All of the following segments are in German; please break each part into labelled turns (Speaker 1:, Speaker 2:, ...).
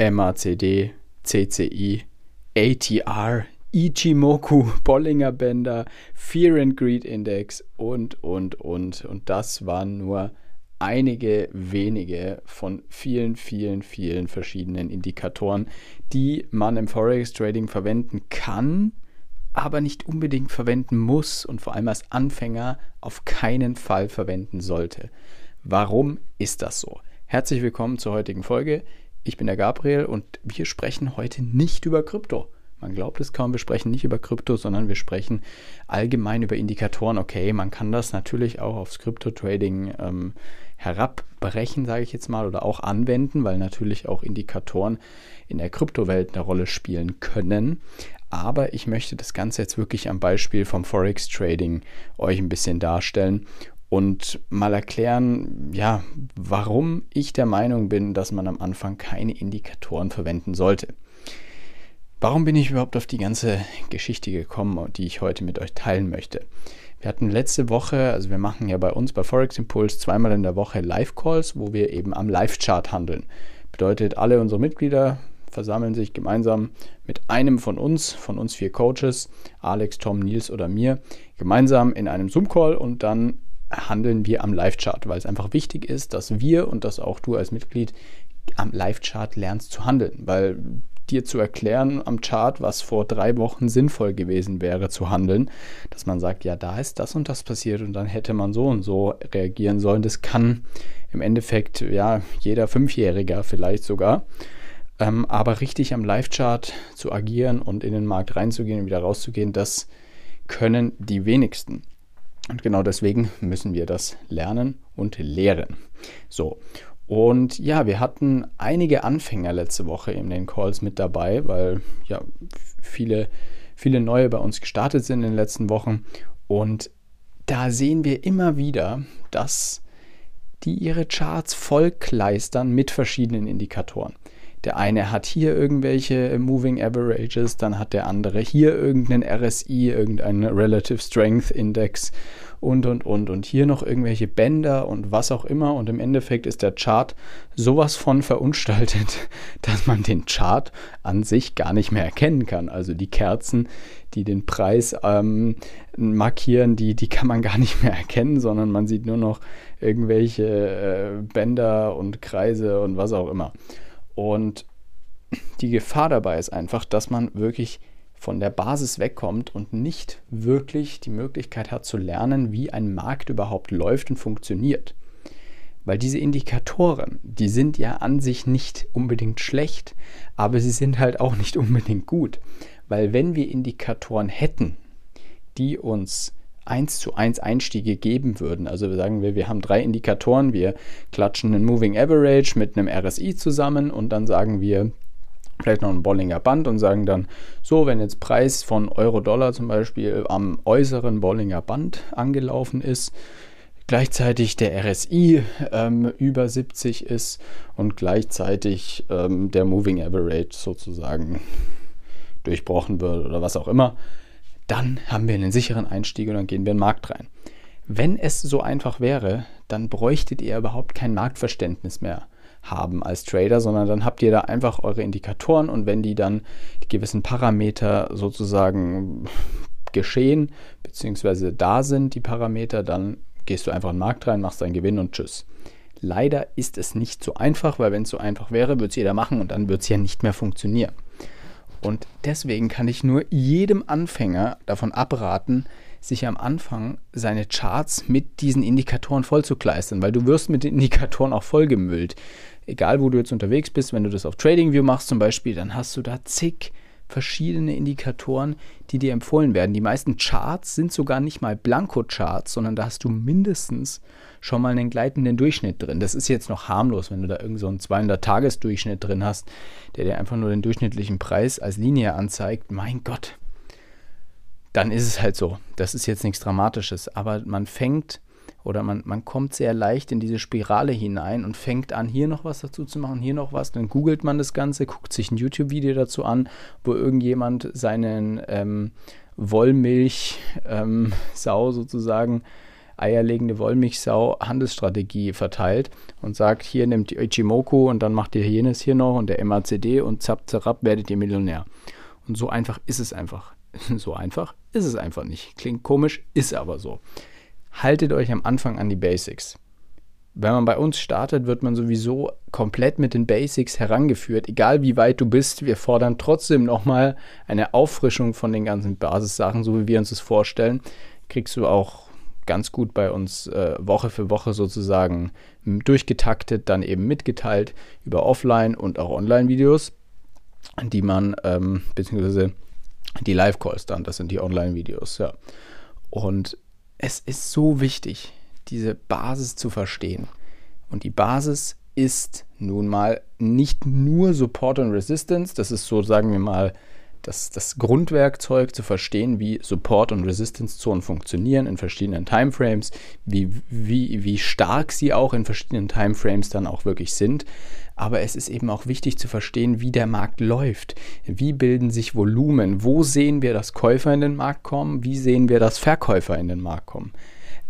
Speaker 1: MACD, CCI, ATR, Ichimoku, Bollinger Bänder, Fear and Greed Index und, und, und. Und das waren nur einige wenige von vielen, vielen, vielen verschiedenen Indikatoren, die man im Forex Trading verwenden kann, aber nicht unbedingt verwenden muss und vor allem als Anfänger auf keinen Fall verwenden sollte. Warum ist das so? Herzlich willkommen zur heutigen Folge. Ich bin der Gabriel und wir sprechen heute nicht über Krypto. Man glaubt es kaum, wir sprechen nicht über Krypto, sondern wir sprechen allgemein über Indikatoren. Okay, man kann das natürlich auch aufs Krypto-Trading ähm, herabbrechen, sage ich jetzt mal, oder auch anwenden, weil natürlich auch Indikatoren in der Kryptowelt eine Rolle spielen können. Aber ich möchte das Ganze jetzt wirklich am Beispiel vom Forex Trading euch ein bisschen darstellen und mal erklären, ja, warum ich der Meinung bin, dass man am Anfang keine Indikatoren verwenden sollte. Warum bin ich überhaupt auf die ganze Geschichte gekommen, die ich heute mit euch teilen möchte? Wir hatten letzte Woche, also wir machen ja bei uns bei Forex Impulse zweimal in der Woche Live-Calls, wo wir eben am Live-Chart handeln. Bedeutet, alle unsere Mitglieder versammeln sich gemeinsam mit einem von uns, von uns vier Coaches, Alex, Tom, Nils oder mir, gemeinsam in einem Zoom-Call und dann handeln wir am Live-Chart, weil es einfach wichtig ist, dass wir und dass auch du als Mitglied am Live-Chart lernst zu handeln, weil dir zu erklären am Chart, was vor drei Wochen sinnvoll gewesen wäre zu handeln, dass man sagt, ja, da ist das und das passiert und dann hätte man so und so reagieren sollen. Das kann im Endeffekt ja jeder Fünfjähriger vielleicht sogar. Ähm, aber richtig am Live-Chart zu agieren und in den Markt reinzugehen und wieder rauszugehen, das können die wenigsten. Und genau deswegen müssen wir das lernen und lehren. So. Und ja, wir hatten einige Anfänger letzte Woche in den Calls mit dabei, weil ja viele, viele neue bei uns gestartet sind in den letzten Wochen. Und da sehen wir immer wieder, dass die ihre Charts vollkleistern mit verschiedenen Indikatoren. Der eine hat hier irgendwelche Moving Averages, dann hat der andere hier irgendeinen RSI, irgendeinen Relative Strength Index und und und und hier noch irgendwelche Bänder und was auch immer und im Endeffekt ist der Chart sowas von verunstaltet, dass man den Chart an sich gar nicht mehr erkennen kann. Also die Kerzen, die den Preis ähm, markieren, die, die kann man gar nicht mehr erkennen, sondern man sieht nur noch irgendwelche äh, Bänder und Kreise und was auch immer. Und die Gefahr dabei ist einfach, dass man wirklich von der Basis wegkommt und nicht wirklich die Möglichkeit hat zu lernen, wie ein Markt überhaupt läuft und funktioniert. Weil diese Indikatoren, die sind ja an sich nicht unbedingt schlecht, aber sie sind halt auch nicht unbedingt gut. Weil wenn wir Indikatoren hätten, die uns 1 zu 1 Einstiege geben würden. Also sagen wir, wir haben drei Indikatoren, wir klatschen einen Moving Average mit einem RSI zusammen und dann sagen wir vielleicht noch ein Bollinger Band und sagen dann, so, wenn jetzt Preis von Euro-Dollar zum Beispiel am äußeren Bollinger Band angelaufen ist, gleichzeitig der RSI ähm, über 70 ist und gleichzeitig ähm, der Moving Average sozusagen durchbrochen wird oder was auch immer, dann haben wir einen sicheren Einstieg und dann gehen wir in den Markt rein. Wenn es so einfach wäre, dann bräuchtet ihr überhaupt kein Marktverständnis mehr haben als Trader, sondern dann habt ihr da einfach eure Indikatoren und wenn die dann die gewissen Parameter sozusagen geschehen, beziehungsweise da sind die Parameter, dann gehst du einfach in den Markt rein, machst deinen Gewinn und tschüss. Leider ist es nicht so einfach, weil wenn es so einfach wäre, würde es jeder machen und dann würde es ja nicht mehr funktionieren. Und deswegen kann ich nur jedem Anfänger davon abraten, sich am Anfang seine Charts mit diesen Indikatoren vollzukleistern, weil du wirst mit den Indikatoren auch vollgemüllt. Egal, wo du jetzt unterwegs bist, wenn du das auf TradingView machst zum Beispiel, dann hast du da zig verschiedene Indikatoren, die dir empfohlen werden. Die meisten Charts sind sogar nicht mal Blanko-Charts, sondern da hast du mindestens schon mal einen gleitenden Durchschnitt drin. Das ist jetzt noch harmlos, wenn du da irgend so einen 200-Tages-Durchschnitt drin hast, der dir einfach nur den durchschnittlichen Preis als Linie anzeigt. Mein Gott, dann ist es halt so. Das ist jetzt nichts Dramatisches, aber man fängt oder man, man kommt sehr leicht in diese Spirale hinein und fängt an, hier noch was dazu zu machen, hier noch was. Dann googelt man das Ganze, guckt sich ein YouTube-Video dazu an, wo irgendjemand seinen ähm, Wollmilch-Sau ähm, sozusagen eierlegende Wollmilchsau Handelsstrategie verteilt und sagt, hier nimmt ihr Ichimoku und dann macht ihr jenes hier noch und der MACD und zapp, zapp, werdet ihr Millionär. Und so einfach ist es einfach. So einfach ist es einfach nicht. Klingt komisch, ist aber so. Haltet euch am Anfang an die Basics wenn man bei uns startet, wird man sowieso komplett mit den Basics herangeführt, egal wie weit du bist. Wir fordern trotzdem nochmal eine Auffrischung von den ganzen Basissachen, so wie wir uns das vorstellen. Kriegst du auch ganz gut bei uns äh, Woche für Woche sozusagen durchgetaktet, dann eben mitgeteilt über Offline- und auch Online-Videos, die man, ähm, beziehungsweise die Live-Calls dann, das sind die Online-Videos, ja. Und es ist so wichtig, diese Basis zu verstehen. Und die Basis ist nun mal nicht nur Support und Resistance, das ist so, sagen wir mal, das, das Grundwerkzeug zu verstehen, wie Support- und Resistance-Zonen funktionieren in verschiedenen Timeframes, wie, wie, wie stark sie auch in verschiedenen Timeframes dann auch wirklich sind. Aber es ist eben auch wichtig zu verstehen, wie der Markt läuft. Wie bilden sich Volumen? Wo sehen wir, dass Käufer in den Markt kommen? Wie sehen wir, dass Verkäufer in den Markt kommen?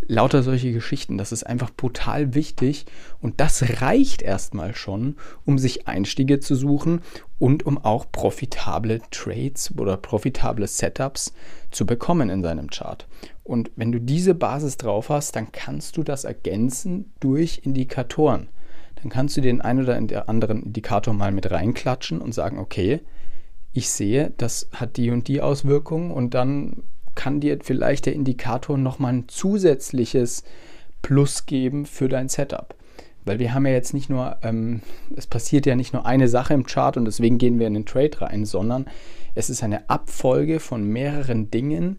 Speaker 1: Lauter solche Geschichten. Das ist einfach brutal wichtig und das reicht erstmal schon, um sich Einstiege zu suchen und um auch profitable Trades oder profitable Setups zu bekommen in seinem Chart. Und wenn du diese Basis drauf hast, dann kannst du das ergänzen durch Indikatoren. Dann kannst du den einen oder anderen Indikator mal mit reinklatschen und sagen, okay, ich sehe, das hat die und die Auswirkungen und dann kann dir vielleicht der Indikator nochmal ein zusätzliches Plus geben für dein Setup. Weil wir haben ja jetzt nicht nur, ähm, es passiert ja nicht nur eine Sache im Chart und deswegen gehen wir in den Trade rein, sondern es ist eine Abfolge von mehreren Dingen,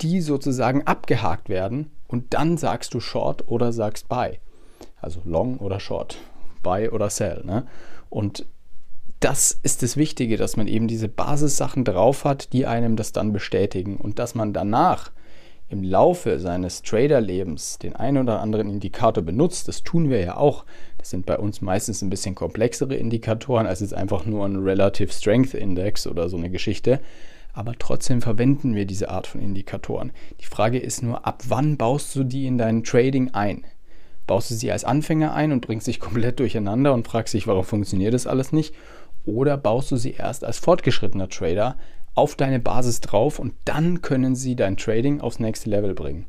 Speaker 1: die sozusagen abgehakt werden und dann sagst du Short oder sagst Buy. Also Long oder Short, Buy oder Sell. Ne? Und das ist das Wichtige, dass man eben diese Basissachen drauf hat, die einem das dann bestätigen und dass man danach im Laufe seines Traderlebens den einen oder anderen Indikator benutzt. Das tun wir ja auch. Das sind bei uns meistens ein bisschen komplexere Indikatoren als jetzt einfach nur ein Relative Strength Index oder so eine Geschichte. Aber trotzdem verwenden wir diese Art von Indikatoren. Die Frage ist nur, ab wann baust du die in dein Trading ein? Baust du sie als Anfänger ein und bringst dich komplett durcheinander und fragst dich, warum funktioniert das alles nicht? Oder baust du sie erst als fortgeschrittener Trader auf deine Basis drauf und dann können sie dein Trading aufs nächste Level bringen.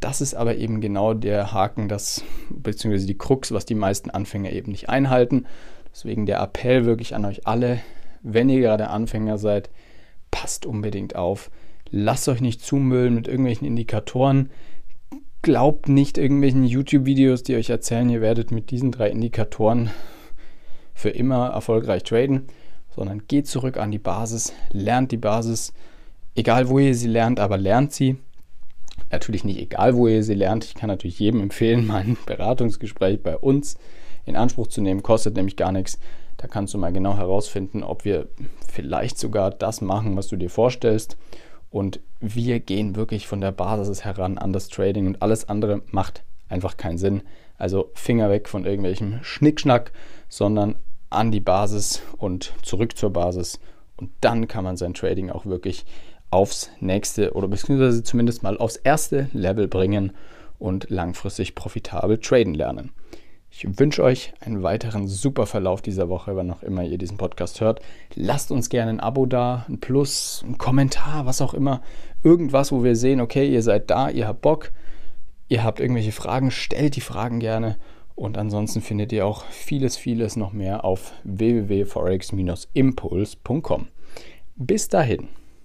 Speaker 1: Das ist aber eben genau der Haken, das, beziehungsweise die Krux, was die meisten Anfänger eben nicht einhalten. Deswegen der Appell wirklich an euch alle, wenn ihr gerade Anfänger seid, passt unbedingt auf. Lasst euch nicht zumüllen mit irgendwelchen Indikatoren. Glaubt nicht irgendwelchen YouTube-Videos, die euch erzählen, ihr werdet mit diesen drei Indikatoren für immer erfolgreich traden, sondern geht zurück an die Basis, lernt die Basis, egal wo ihr sie lernt, aber lernt sie. Natürlich nicht egal, wo ihr sie lernt. Ich kann natürlich jedem empfehlen, mein Beratungsgespräch bei uns in Anspruch zu nehmen. Kostet nämlich gar nichts. Da kannst du mal genau herausfinden, ob wir vielleicht sogar das machen, was du dir vorstellst. Und wir gehen wirklich von der Basis heran an das Trading und alles andere macht einfach keinen Sinn. Also Finger weg von irgendwelchem Schnickschnack, sondern an die Basis und zurück zur Basis. Und dann kann man sein Trading auch wirklich aufs nächste oder beziehungsweise zumindest mal aufs erste Level bringen und langfristig profitabel traden lernen. Ich wünsche euch einen weiteren super Verlauf dieser Woche, wann auch immer ihr diesen Podcast hört. Lasst uns gerne ein Abo da, ein Plus, ein Kommentar, was auch immer. Irgendwas, wo wir sehen, okay, ihr seid da, ihr habt Bock, ihr habt irgendwelche Fragen, stellt die Fragen gerne und ansonsten findet ihr auch vieles, vieles noch mehr auf www.forex-impuls.com. Bis dahin.